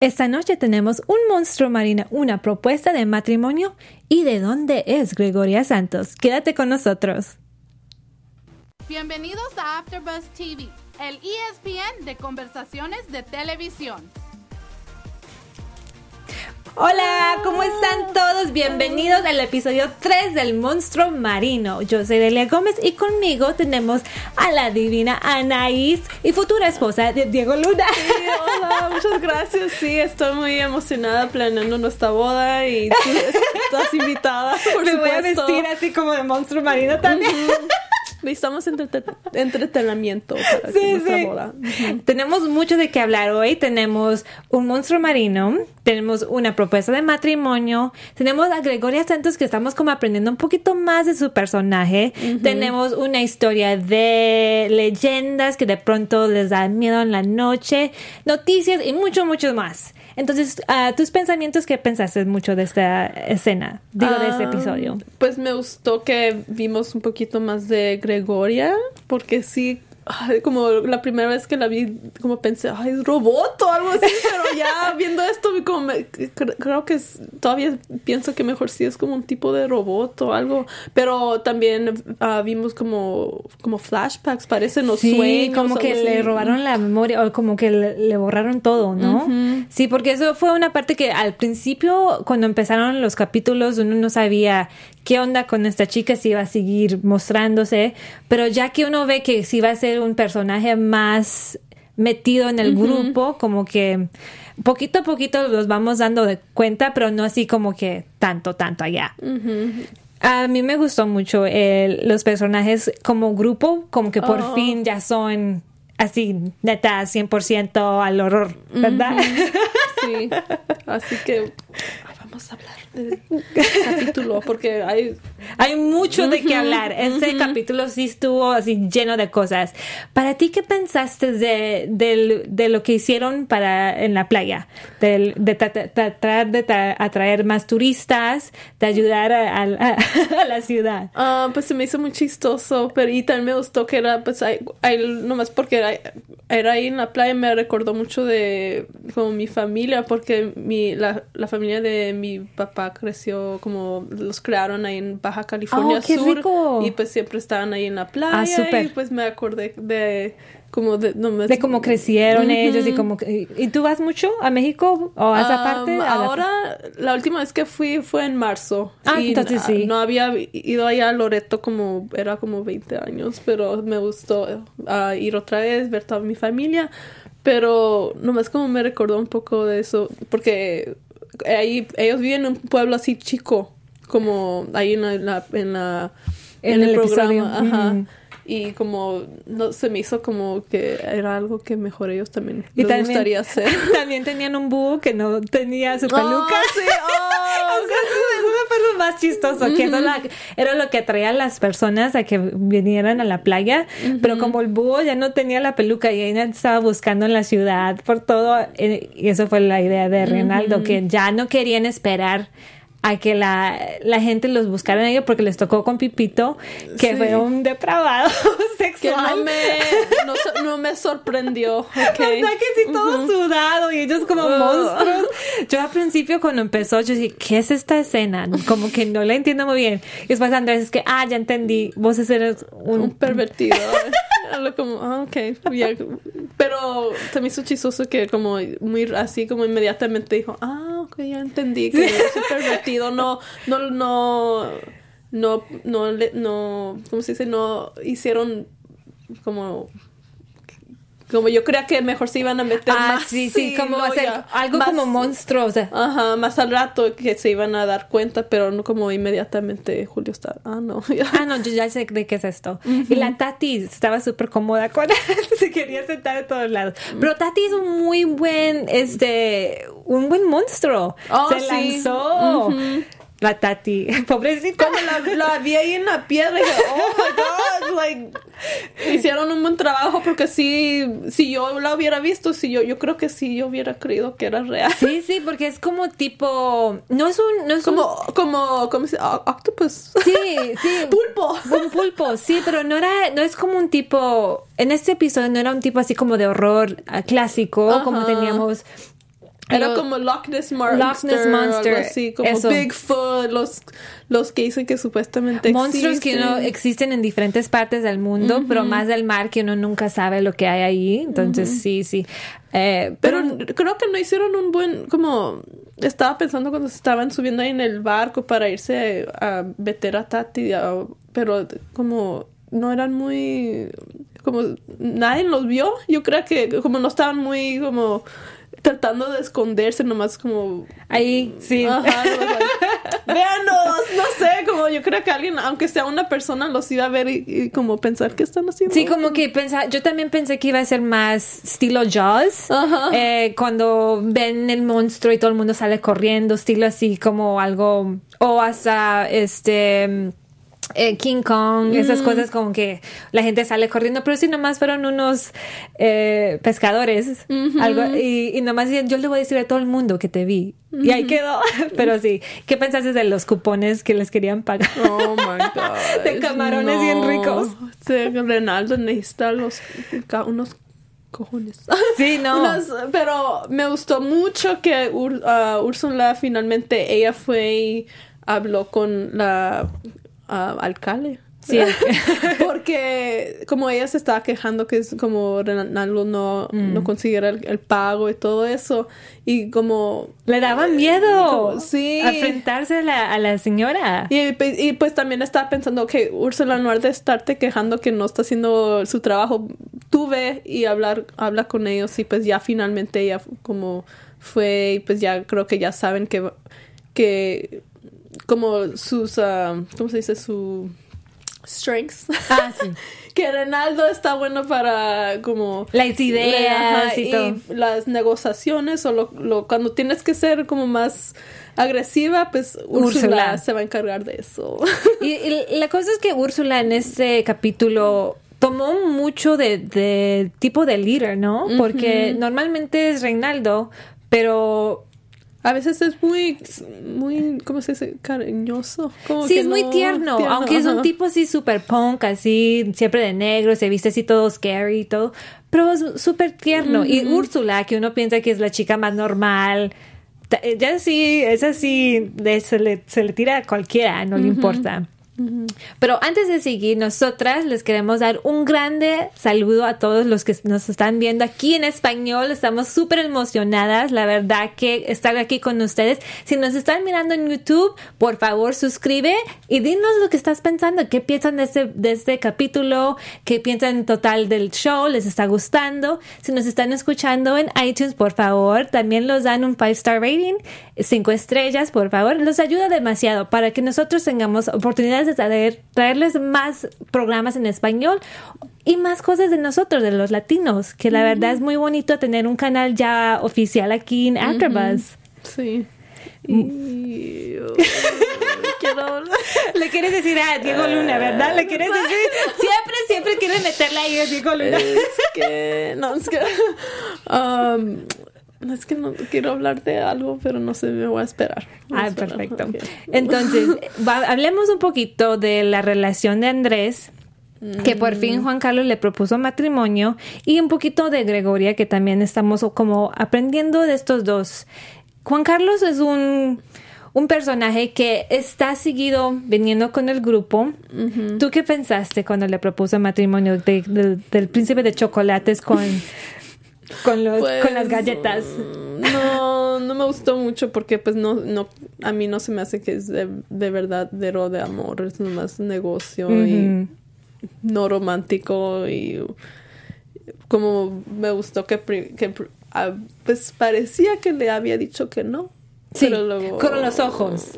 Esta noche tenemos un monstruo marino, una propuesta de matrimonio y de dónde es Gregoria Santos. Quédate con nosotros. Bienvenidos a AfterBuzz TV, el ESPN de conversaciones de televisión. Hola, ¿cómo están todos? Bienvenidos al episodio 3 del Monstruo Marino. Yo soy Delia Gómez y conmigo tenemos a la divina Anaís y futura esposa de Diego Luna. Sí, hola, muchas gracias. Sí, estoy muy emocionada planeando nuestra boda y tú estás invitada. Por Me voy a supuesto. vestir así como de Monstruo Marino también. Necesitamos entrete- entretenimiento para Sí, nuestra sí. boda. Tenemos mucho de qué hablar hoy. Tenemos un monstruo marino, tenemos una propuesta de matrimonio, tenemos a Gregoria Santos que estamos como aprendiendo un poquito más de su personaje, tenemos una historia de leyendas que de pronto les da miedo en la noche, noticias y mucho, mucho más. Entonces, ah, tus pensamientos, ¿qué pensaste mucho de esta escena? Digo, de este Ah, episodio. Pues me gustó que vimos un poquito más de Gregoria, porque sí, ay, como la primera vez que la vi, como pensé, ay, es robot o algo así, pero ya viendo esto, como me- cre- creo que es- todavía pienso que mejor sí es como un tipo de robot o algo, pero también ah, vimos como, como flashbacks, parecen los Sí, sueños. como que así. le robaron la memoria o como que le, le borraron todo, ¿no? Sí, porque eso fue una parte que al principio, cuando empezaron los capítulos, uno no sabía qué onda con esta chica, si iba a seguir mostrándose, pero ya que uno ve que si va a ser un personaje más metido en el grupo, como que poquito a poquito los vamos dando de cuenta, pero no así como que tanto, tanto allá. A mí me gustó mucho los personajes como grupo, como que por Oh. fin ya son así, neta, 100% al horror, ¿verdad? Sí, así que vamos a hablar del capítulo porque hay Hay mucho de qué hablar. Este capítulo sí estuvo así lleno de cosas. Para ti, ¿qué pensaste de, del- de lo que hicieron para en la playa? De tra- tratar de tra- atraer más turistas, de ayudar a, a- a la ciudad. Ah, pues se me hizo muy chistoso, pero y también me gustó que era, pues, ahí, ahí nomás porque era, era ahí en la playa, me recordó mucho de como mi familia, porque mi, la, la familia de mi papá creció como los crearon ahí en Baja California Oh, qué Sur rico. y pues siempre estaban ahí en la playa Ah, súper. y pues me acordé de como de, no, De cómo crecieron Ujú. ellos y cómo... ¿Y tú vas mucho a México o a esa parte? A la- ahora, la última vez que fui fue en marzo. Ah, y entonces sí. No había ido allá a Loreto como, era como 20 años, pero me gustó ah, ir otra vez, ver toda mi familia. Pero nomás como me recordó un poco de eso, porque ahí ellos viven en un pueblo así chico, como ahí en la, en la, en, la- En en el episodio. Ajá. Mm. Y como no se me hizo como que era algo que mejor ellos también Y les también- gustaría hacer. También tenían un búho que no tenía su peluca. Oh, sí, oh, O sea, parece más chistoso, que eso la- era lo que atraía a las personas a que vinieran a la playa, pero como el búho ya no tenía la peluca y ella estaba buscando en la ciudad por todo, eh, y eso fue la idea de Reinaldo, que ya no querían esperar a que la, la gente los buscara en ellos porque les tocó con Pipito, que Sí. fue un depravado que sexual. no me, no, no me sorprendió. ok. ¿Verdad que sí, todo sudado y ellos como monstruos? Yo al principio cuando empezó, yo dije, ¿qué es esta escena? Como que no la entiendo muy bien. Y después Andrés es que, ah, ya entendí, vos eres un... Un pervertido. Algo como, ah, ok. ya. Pero me hizo chistoso que como muy así como inmediatamente dijo, ah, ya entendí que es un pervertido. No, no, no, no, no, no, ¿cómo se dice? No hicieron como... Como yo creía que mejor se iban a meter Ah, más. sí, sí, como hacer algo más- como Ajá, más al rato que se iban a dar cuenta, pero no como inmediatamente Julio está. Ah, no. Ah, no, yo ya sé de qué es esto. Y la Tati estaba súper cómoda con él, se quería sentar en todos lados. Pero Tati es un muy buen, este, un buen monstruo. Oh, se sí. lanzó. Ujú. La Tati, pobrecita. Cuando la, la vi ahí en la piedra, dije, oh my god, like, hicieron un buen trabajo porque si, si yo la hubiera visto, si yo, yo creo que si yo hubiera creído que era real. Sí, sí, porque es como tipo, no es un, no es Como, como, ¿cómo se dice? O- Octopus. un, sí, sí, Pulpo. un pulpo, sí, pero no era, no es como un tipo, en este episodio no era un tipo así como de horror ah, clásico, como teníamos Era como Loch Ness Monster. Loch Ness Monster, Algo así, como eso. Bigfoot, los, los que dicen que supuestamente monstruos que no existen en diferentes partes del mundo, pero más del mar que uno nunca sabe lo que hay ahí. Entonces, sí, sí. Eh, Pero pero, creo que no hicieron un buen, como estaba pensando cuando se estaban subiendo ahí en el barco para irse a meter a Tati, pero como no eran muy, como nadie los vio. Yo creo que como no estaban muy como tratando de esconderse, nomás como ahí, sí. Ajá, véanos, no sé, como yo creo que alguien, aunque sea una persona, los iba a ver y, y como pensar qué están haciendo. Sí, como que pensaba, yo también pensé que iba a ser más estilo Jaws, Ajá. eh, cuando ven el monstruo y todo el mundo sale corriendo, estilo así como algo, o hasta este eh, King Kong, esas cosas como que la gente sale corriendo, pero si nomás fueron unos eh, pescadores, algo, y, y nomás yo le voy a decir a todo el mundo que te vi, y ahí quedó, pero sí, ¿qué pensaste de los cupones que les querían pagar? Oh my god. De camarones bien ricos. Sí, Renaldo necesita los, unos cojones. Sí, no. Pero me gustó mucho que Ur- ah, Úrsula finalmente ella fue y habló con la ah, alcalde. Sí, Porque como ella se estaba quejando que es como Renaldo no, Mm. no consiguiera el, el pago y todo eso. Y como Le daba miedo. Como- sí. Enfrentarse a la, a la señora. y, y, pues también estaba pensando que Úrsula, en lugar de estarte quejando que no está haciendo su trabajo, tú ve y hablar, habla con ellos y pues ya finalmente ella como fue y pues ya creo que ya saben que, que como sus, ah, ¿cómo se dice? Su strengths. Ah, sí. que Renaldo está bueno para como Las ideas Ajá, y todo. las negociaciones o lo, lo- cuando tienes que ser como más agresiva, pues Úrsula, Úrsula. se va a encargar de eso. Y, y la cosa es que Úrsula en este capítulo tomó mucho de, de tipo de líder, ¿no? Porque normalmente es Reinaldo, pero A veces es muy, muy, ¿cómo se dice? Cariñoso. Como sí que es muy no- tierno, aunque es un tipo así super punk, así siempre de negro, se viste así todo scary y todo, pero es súper tierno. Y Úrsula, que uno piensa que es la chica más normal, ta- ella sí, es así, se, le, se le tira a cualquiera, no le importa. Pero antes de seguir, nosotras les queremos dar un grande saludo a todos los que nos están viendo aquí en español. Estamos súper emocionadas, la verdad, que estar aquí con ustedes. Si nos están mirando en YouTube, por favor suscribe y dinos lo que estás pensando. ¿Qué piensan de este, de este capítulo? ¿Qué piensan en total del show? ¿Les está gustando? Si nos están escuchando en iTunes, por favor, también los dan un 5-star rating, 5 estrellas, por favor. Los ayuda demasiado para que nosotros tengamos oportunidades de traer- traerles más programas en español y más cosas de nosotros, de los latinos, que la verdad es muy bonito tener un canal ya oficial aquí en AfterBuzz. Sí. Mm. Y... quiero hablar. Le quieres decir a Diego Luna, ¿verdad? Le quieres decir. Siempre, siempre quieres meterle ahí a Diego Luna. Es que... No, es que... um, es que no quiero hablar de algo, pero no sé, me voy a esperar. Voy a Ah, esperar. perfecto. Entonces, va- hablemos un poquito de la relación de Andrés, que por fin Juan Carlos le propuso matrimonio, y un poquito de Gregoria, que también estamos como aprendiendo de estos dos. Juan Carlos es un, un personaje que está seguido viniendo con el grupo. ¿Tú qué pensaste cuando le propuso matrimonio de- del- del príncipe de chocolates con, con, los, Pues, con las galletas? No, no me gustó mucho porque pues no, no, a mí no se me hace que es de, de verdadero de amor, es nomás negocio y no romántico y como me gustó que, que ah, pues parecía que le había dicho que no. Sí, luego- con los ojos.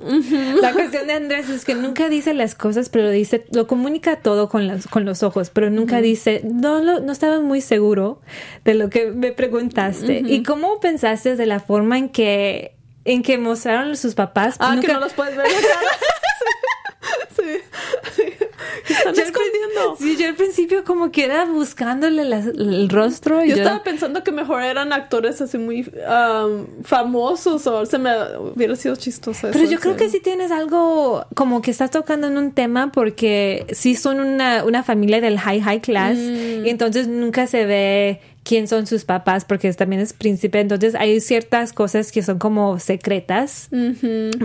La cuestión de Andrés es que nunca dice las cosas, pero dice, lo comunica todo con, las, con los ojos, pero nunca dice, no, lo- no estaba muy seguro de lo que me preguntaste. ¿Y cómo pensaste de la forma en que, en que mostraron sus papás? Ah, que no los puedes ver. sí, sí. Están Yo Sí, yo al principio como que era buscándole las- el rostro. Y Yo yo, estaba pensando que mejor eran actores así muy um, famosos o se me hubiera sido chistoso. Pero eso, yo creo que sí tienes algo como que estás tocando en un tema porque sí son una, una familia del high high class Mm. y entonces nunca se ve quién son sus papás, porque también es príncipe. Entonces hay ciertas cosas que son como secretas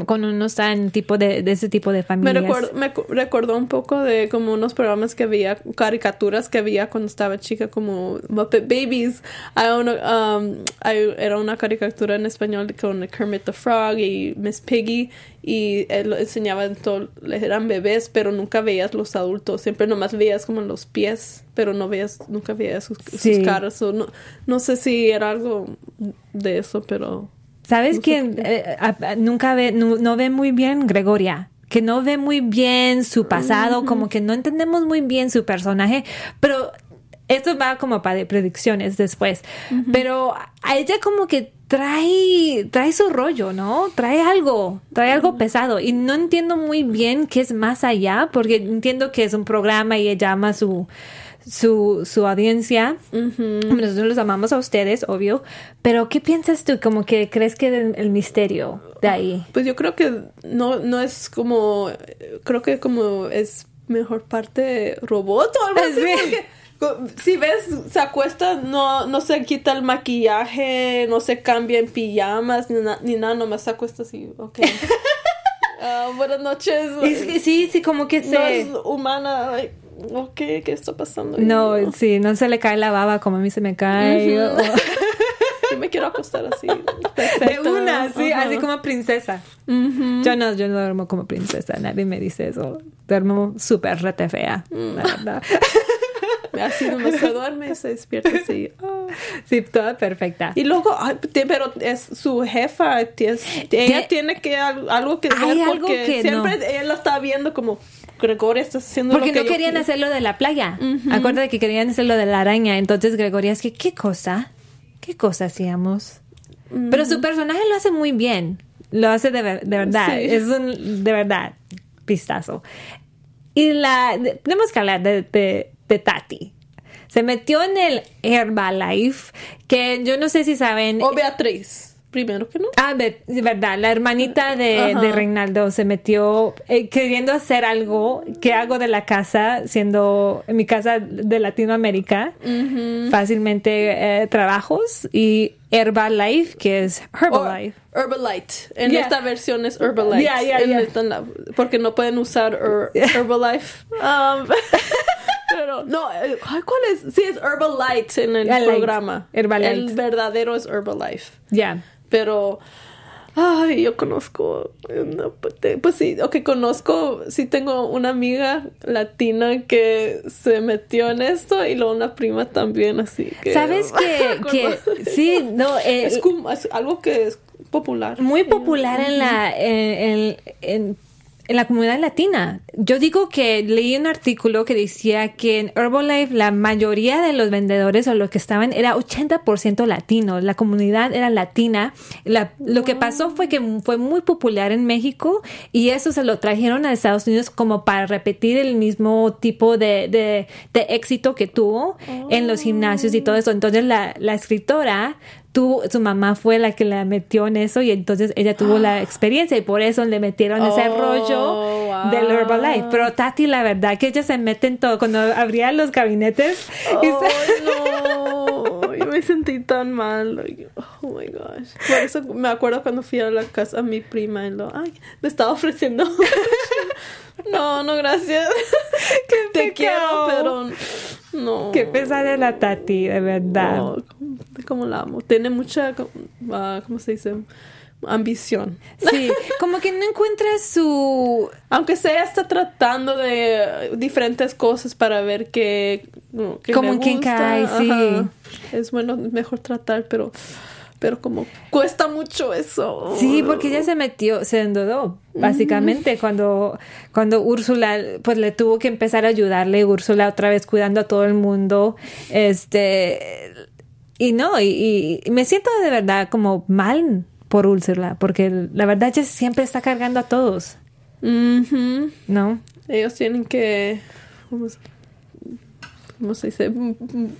cuando uno está en tipo de, de ese tipo de Me, familias. recuerdo, me cu- recordó un poco de como unos programas que había, caricaturas que había cuando estaba chica, como Muppet Babies. Hay una, um, hay- era una caricatura en español con Kermit the Frog y Miss Piggy y él lo enseñaba en todo, eran bebés, pero nunca veías los adultos, siempre nomás veías como los pies, pero no veías, nunca veías sus, caras. o no, no sé si era algo de eso, pero... ¿Sabes No quién eh, nunca ve, no, no ve muy bien Gregoria? Que no ve muy bien su pasado, como que no entendemos muy bien su personaje, pero esto va como para de predicciones después. Pero a ella como que trae, trae su rollo, ¿no? Trae algo, trae algo pesado. Y no entiendo muy bien qué es más allá, porque entiendo que es un programa y ella ama su, su, su audiencia. Nosotros los amamos a ustedes, obvio. Pero ¿qué piensas tú? Como que crees que el, el misterio de ahí. Pues yo creo que no, no es como, creo que como es mejor parte robot o algo así. Sí. porque co- si ves, se acuesta, no, no se quita el maquillaje, no se cambia en pijamas ni, na- ni nada, nomás se acuesta así, ok. Ah, buenas noches. Es que sí, sí, como que No se... es humana. like, ok, ¿qué está pasando? No, sí, no se le cae la baba como a mí se me cae. o- Yo me quiero acostar así. De una, sí, así como princesa. Yo no, yo no duermo como princesa, nadie me dice eso. Duermo súper rete fea, la verdad. Así nomás se duerme y se despierta así. Sí, toda perfecta. Y luego, pero es su jefa, es- ella tiene que al- algo que ver algo porque que siempre no. ella la está viendo como Gregoria está haciendo Porque lo que no querían quiero". hacer lo de la playa. Acuérdate que querían hacer lo de la araña. Entonces Gregoria es que, ¿qué cosa? ¿Qué cosa hacíamos? Pero su personaje lo hace muy bien. Lo hace de, ver- de verdad. Sí. Es un, de verdad, pistazo. Y la, tenemos que hablar de, de- de Tati. Se metió en el Herbalife, que yo no sé si saben. O Beatriz, primero que no. Ah, de, de verdad, la hermanita de, de Reinaldo se metió eh, queriendo hacer algo que hago de la casa, siendo en mi casa de Latinoamérica, fácilmente eh, trabajos y Herbalife, que es Herbalife. Herbalife. En Yeah. esta versión es Herbalife. Yeah, yeah, En esta en porque no pueden usar Her- Herbalife. Um, pero no, eh, ¿cuál es? Sí, es Herbalife en el Herbalife. programa. Herbalife. El verdadero es Herbalife. Ya. Pero, ay, yo conozco, no, pues, te- pues sí, ok, conozco, sí tengo una amiga latina que se metió en esto y luego una prima también, así que... ¿Sabes que, que sí, no, eh, es, como- es algo que es popular. muy popular en la en, en- en- en la comunidad latina. Yo digo que leí un artículo que decía que en Herbalife la mayoría de los vendedores o los que estaban era 80% latinos. La comunidad era latina. La- lo que pasó fue que fue muy popular en México y eso se lo trajeron a Estados Unidos como para repetir el mismo tipo de, de- de éxito que tuvo en los gimnasios y todo eso. Entonces la, la escritora tuvo, su mamá fue la que la metió en eso y entonces ella tuvo la experiencia y por eso le metieron ese Oh, rollo wow. del Herbalife. Pero Tati, la verdad que ella se mete en todo. Cuando abría los gabinetes y se- no, yo me sentí tan mal. Oh my gosh. Por eso me acuerdo cuando fui a la casa a mi prima y lo, ay, me estaba ofreciendo. no, no, gracias. Te quiero, pero no. Qué pesada la Tati, de verdad. No, como, la amo. Tiene mucha, ah, ¿cómo se dice? Ambición. Sí, como que no encuentra su... Aunque sea, está tratando de diferentes cosas para ver qué, qué Como en quién gusta. cae, sí. Es bueno, mejor tratar, pero, pero como cuesta mucho eso. Sí, porque ella se metió, se endeudó, básicamente, cuando, cuando Úrsula, pues le tuvo que empezar a ayudarle, Úrsula otra vez cuidando a todo el mundo, este, y no, y, y me siento de verdad como mal por Úrsula, porque la verdad ella siempre está cargando a todos. ¿no? Ellos tienen que, ¿cómo se, dice?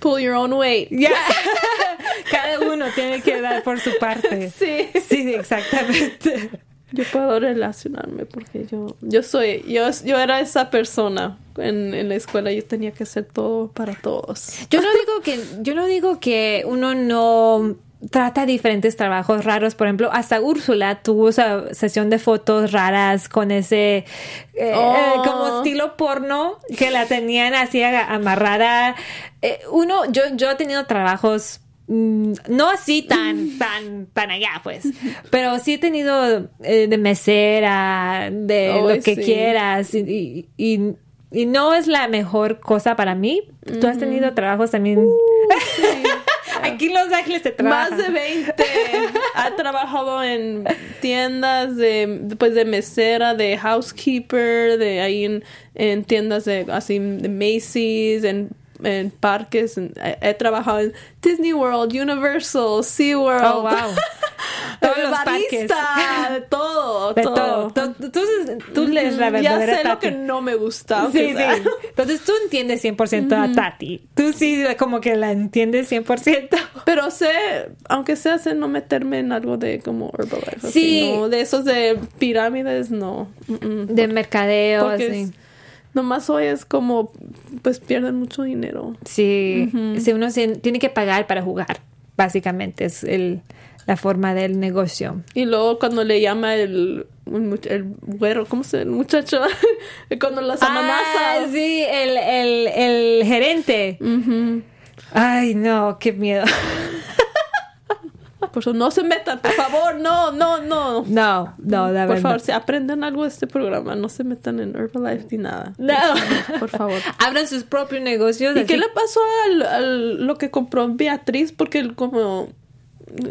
Pull your own weight. Cada uno tiene que dar por su parte. Sí. Sí, exactamente. Yo puedo relacionarme porque yo, yo soy, yo, yo era esa persona en, en la escuela. Yo tenía que hacer todo para todos. Yo no digo que, yo no digo que uno no trata diferentes trabajos raros. Por ejemplo, hasta Úrsula tuvo esa sesión de fotos raras con ese eh, Oh. como estilo porno que la tenían así amarrada. Eh, uno, yo, yo he tenido trabajos no así tan, tan, tan allá, pues. Pero sí he tenido eh, de mesera, de lo que sí. quieras. Y, y, y- y no es la mejor cosa para mí. Tú has tenido trabajos también. Aquí en Los Ángeles te trabajan. Más de 20. ha trabajado en tiendas de, pues de mesera, de housekeeper, de ahí en, en tiendas de así de Macy's, en, en parques. en- he, he trabajado en Disney World, Universal, SeaWorld. Oh, wow. Todos de los parques. barista, de todo, De todo. todo. Tú, tú- tú lees la Mm, ya verdadera sé lo Tati. que no me gusta. Sí, sí. Entonces tú entiendes 100% a Tati. Tú sí como que la entiendes 100%. Pero sé, aunque sea, sé no meterme en algo de como Herbalife. así, Sí. no, de esos de pirámides, no. Mm-mm. De mercadeo, Porque así. es- nomás hoy es como, pues pierden mucho dinero. Sí. Sí, uno se- tiene que pagar para jugar. Básicamente es el, la forma del negocio. Y luego cuando le llama el, el güero, ¿cómo se el muchacho? cuando las Ah, amenaza. sí, el, el, el gerente. Ay, no, qué miedo. Por eso no se metan, por favor, no, no, no. No, no, la Por verdad. favor, si aprenden algo de este programa, no se metan en Herbalife ni nada. No. Por favor. Abran sus propios negocios. ¿Y así- qué le pasó al, al- lo que compró Beatriz? Porque él como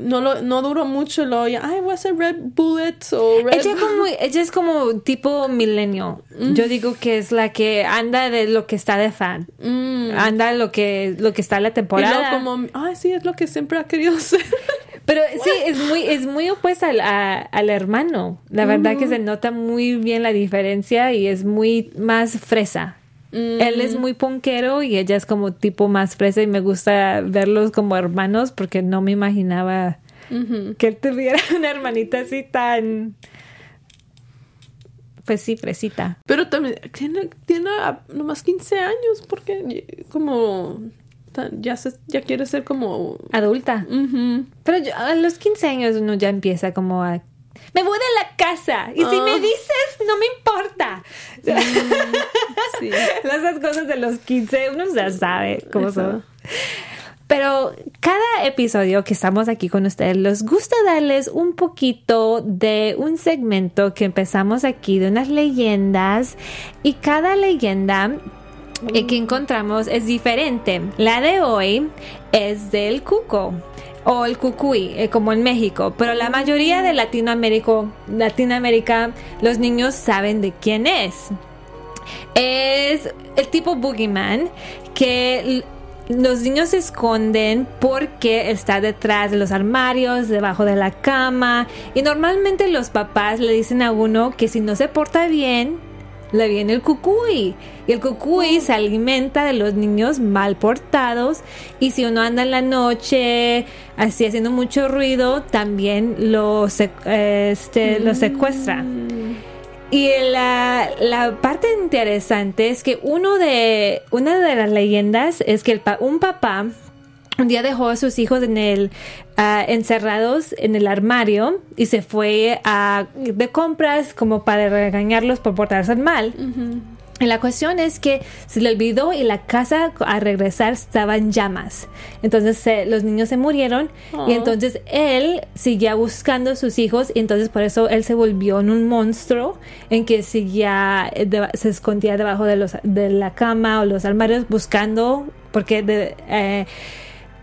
no lo, no duró mucho y luego ya, ay, voy a hacer Red Bullets o Red Ella, como, ella es como tipo milenio. Yo digo que es la que anda de lo que está de fan. Mm. Anda lo que, lo que está en la Y temporada. luego como, ay, sí, es lo que siempre ha querido hacer. Pero sí, es muy, es muy opuesta al, a- al hermano. La verdad que se nota muy bien la diferencia y es muy más fresa. Él es muy ponquero y ella es como tipo más fresa y me gusta verlos como hermanos porque no me imaginaba que él tuviera una hermanita así tan... Pues sí, fresita. Pero también tiene, tiene nomás 15 años porque como ya, se, ya quiere ser como... Adulta. Pero yo- a los 15 años uno ya empieza como a... Me voy de la casa y si Ah. me dices, no me importa. Sí. Esas cosas de los 15, uno ya sabe cómo Eso. son. Pero cada episodio que estamos aquí con ustedes, les gusta darles un poquito de un segmento que empezamos aquí de unas leyendas y cada leyenda eh, que encontramos es diferente. La de hoy es del cuco o el cucuy, eh, como en México, pero la mayoría de Latinoamérica, Latinoamérica, los niños saben de quién es. Es el tipo boogeyman que los niños se esconden porque está detrás de los armarios, debajo de la cama y normalmente los papás le dicen a uno que si no se porta bien, le viene el cucuy. Y el cucuy se alimenta de los niños mal portados. Y si uno anda en la noche así haciendo mucho ruido, también lo, este, lo secuestra. Y la, la parte interesante es que uno de, una de las leyendas es que el un papá un día dejó a sus hijos en el ah, encerrados en el armario y se fue a, de compras como para regañarlos por portarse mal. Y la cuestión es que se le olvidó y la casa al regresar estaba en llamas. Entonces se- los niños se murieron y Oh. entonces él seguía buscando a sus hijos y entonces por eso él se volvió en un monstruo en que seguía, eh, deba- se escondía debajo de, los, de la cama o los armarios buscando porque de, eh,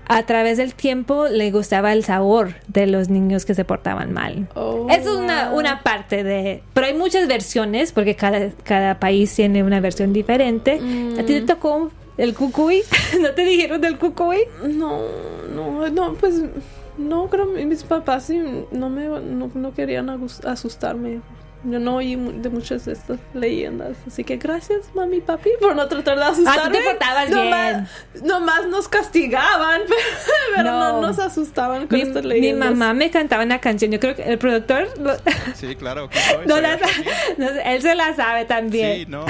a través del tiempo le gustaba el sabor de los niños que se portaban mal. Oh, es una, una parte de... Pero hay muchas versiones porque cada, cada país tiene una versión diferente. ¿A ti te tocó el cucuy? ¿No te dijeron del cucuy? No, no, no, pues no creo mis papás sí no me no, no querían asustarme. Yo no oí mu- de muchas de estas leyendas. Así que gracias, mami y papi, por no tratar de asustarme. Ah, tú te portabas nomás, Nomás nos castigaban, pero no, No. nos asustaban con Mi, estas mi leyendas. mamá me cantaba una canción. Yo creo que el productor lo- Sí, claro. no soy la no él se la sabe también. Sí, no.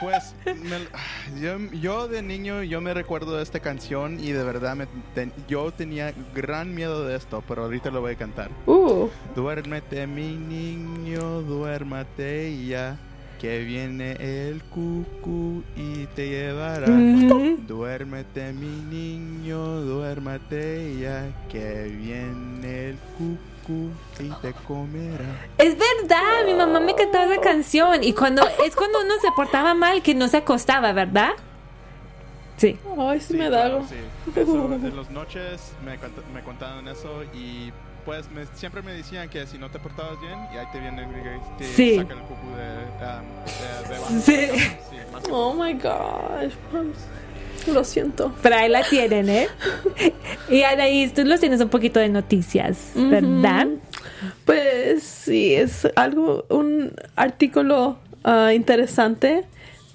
Pues me- yo, yo de niño yo me recuerdo de esta canción y de verdad me ten- yo tenía gran miedo de esto, pero ahorita lo voy a cantar. Uh, Duérmete mi niño, duérmate ya, que viene el cucú y te llevará. Duérmete mi niño, duérmate ya, que viene el cucú y te comerá. Es verdad, mi mamá me cantaba esa canción. Y cuando es cuando uno se portaba mal que no se acostaba, ¿verdad? Sí. ay, sí, Sí, me da claro, algo. sí. Eso, en las noches me, cont- me contaban eso y pues me- siempre me decían que si no te portabas bien y ahí te y te Sí. sacan el cucú de, um, de, de abajo. Sí. Sí, Oh my gosh. Lo siento. Pero ahí la tienen, ¿eh? Y Anaís, tú los tienes un poquito de noticias, ¿verdad? Pues sí, es algo, un artículo ah, interesante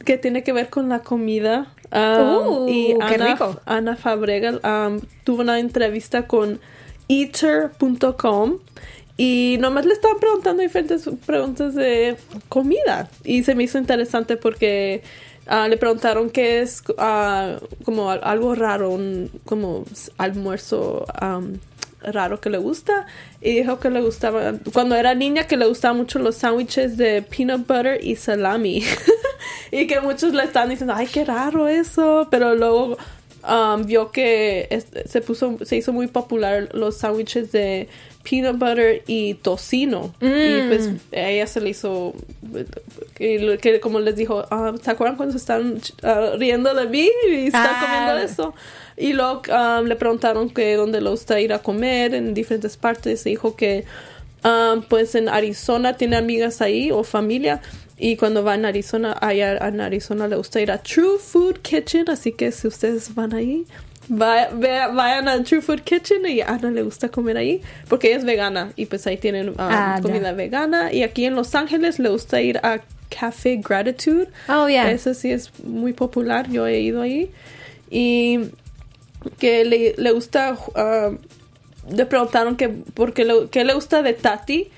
que tiene que ver con la comida. Uh, y qué Ana, rico. Ana Fabrega ah, tuvo una entrevista con eater.com y nomás le estaban preguntando diferentes preguntas de comida y se me hizo interesante porque ah, le preguntaron qué es ah, como al- algo raro, como almuerzo raro que le gusta y dijo que le gustaba cuando era niña que le gustaban mucho los sándwiches de peanut butter y salami. Y que muchos le estaban diciendo ay qué raro eso pero luego um, vio que es- se puso se hizo muy popular los sándwiches de peanut butter y tocino y pues a ella se le hizo que, lo- que como les dijo ah, ¿se acuerdan cuando se están ah, riendo de mí y están Ah. comiendo eso? y luego um, le preguntaron que dónde le gusta ir a comer en diferentes partes y dijo que um, pues en Arizona tiene amigas ahí o familia y cuando va en Arizona allá en Arizona le gusta ir a True Food Kitchen así que si ustedes van ahí va- vayan a True Food Kitchen y a Ana le gusta comer ahí porque ella es vegana y pues ahí tienen um, Ah, comida vegana. Y aquí en Los Ángeles le gusta ir a Café Gratitude. Oh, yeah. ese sí es muy popular yo he ido ahí. Y que le, le gusta ah, le preguntaron que porque le, qué le gusta de Tati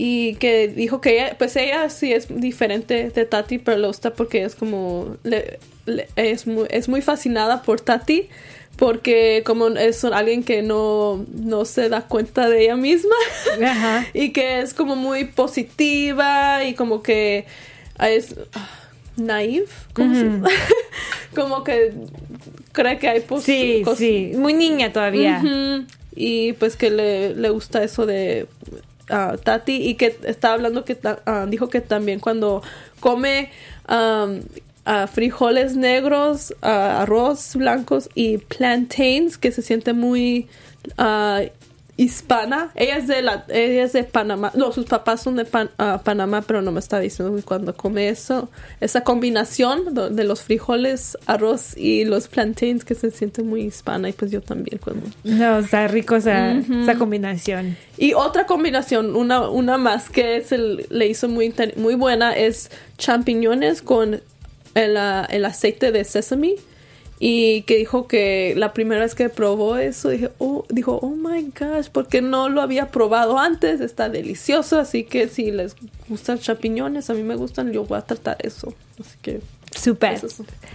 y que dijo que ella, pues ella sí es diferente de Tati pero le gusta porque es como le- le- es muy es muy fascinada por Tati porque como es alguien que no no se da cuenta de ella misma Ajá. y que es como muy positiva y como que es ah, naive ¿cómo se dice? como que cree que hay Sí, sí. Muy niña todavía. Ujú. y pues que le, le gusta eso de ah, Tati y que está hablando que ah, dijo que también cuando come ah, frijoles negros ah, arroz blancos y plantains que se siente muy ah, hispana ella es de la ella es de Panamá no sus papás son de Pan- ah, Panamá pero no me está diciendo cuando come eso esa combinación de los frijoles arroz y los plantains que se siente muy hispana y pues yo también cuando No, está rico esa, esa combinación. y otra combinación, una, una más que es el, le hizo muy, muy buena, es champiñones con el, el aceite de sesame. Y que dijo que la primera vez que probó eso, dije, oh, dijo, oh my gosh, porque no lo había probado antes, está delicioso, así que si les gustan champiñones, a mí me gustan, yo voy a tratar eso. Así que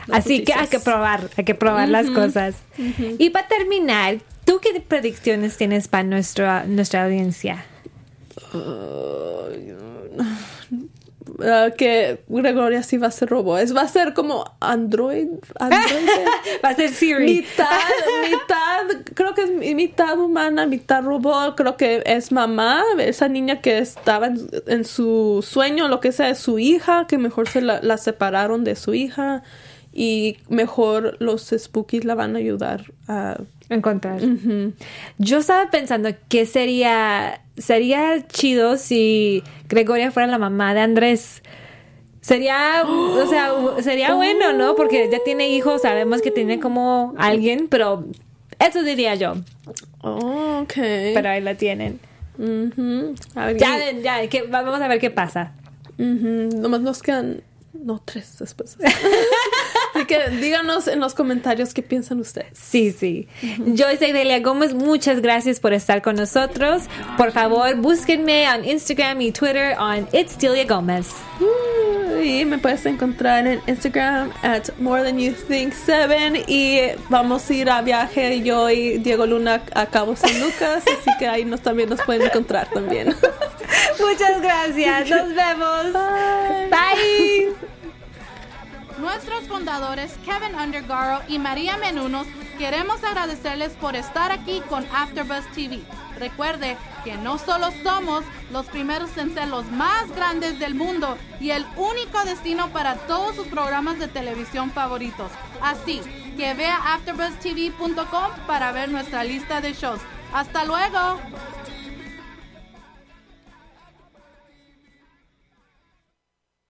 las Así que hay que probar, hay que probar las cosas. Y para terminar, ¿tú qué predicciones tienes para nuestra, nuestra audiencia? Ah, que Gregoria sí va a ser robot. Es, va a ser como Android. Android Va a ser Siri. mitad, mitad, creo que es mi- mitad humana, mitad robot. Creo que es mamá, esa niña que estaba en, en su sueño, lo que sea, es su hija, que mejor se la, la separaron de su hija. Y mejor los spookies la van a ayudar a encontrar. Yo estaba pensando que sería sería chido si Gregoria fuera la mamá de Andrés. Sería, o sea, sería bueno, ¿no? Porque ya tiene hijos, sabemos que tiene como alguien, pero eso diría yo. Oh, ok. Pero ahí la tienen. Ujú. A ver, Ya, y- ven, ya, que, vamos a ver qué pasa. Ujú, Nomás nos quedan. No, tres después. Así que díganos en los comentarios qué piensan ustedes. Sí, sí. Yo soy Delia Gómez. Muchas gracias por estar con nosotros. Por favor, búsquenme en Instagram y Twitter on It's Delia Gómez. Uh, Y me puedes encontrar en Instagram at more than you think 7 y vamos a ir a viaje yo y Diego Luna a Cabo San Lucas, así que ahí nos también nos pueden encontrar también. Muchas gracias. Nos vemos. Bye. Nuestros fundadores Kevin Undergaro y María Menunos queremos agradecerles por estar aquí con AfterBuzz TV. Recuerde que no solo somos los primeros en ser los más grandes del mundo y el único destino para todos sus programas de televisión favoritos. Así que vea AfterBuzzTV.com para ver nuestra lista de shows. ¡Hasta luego!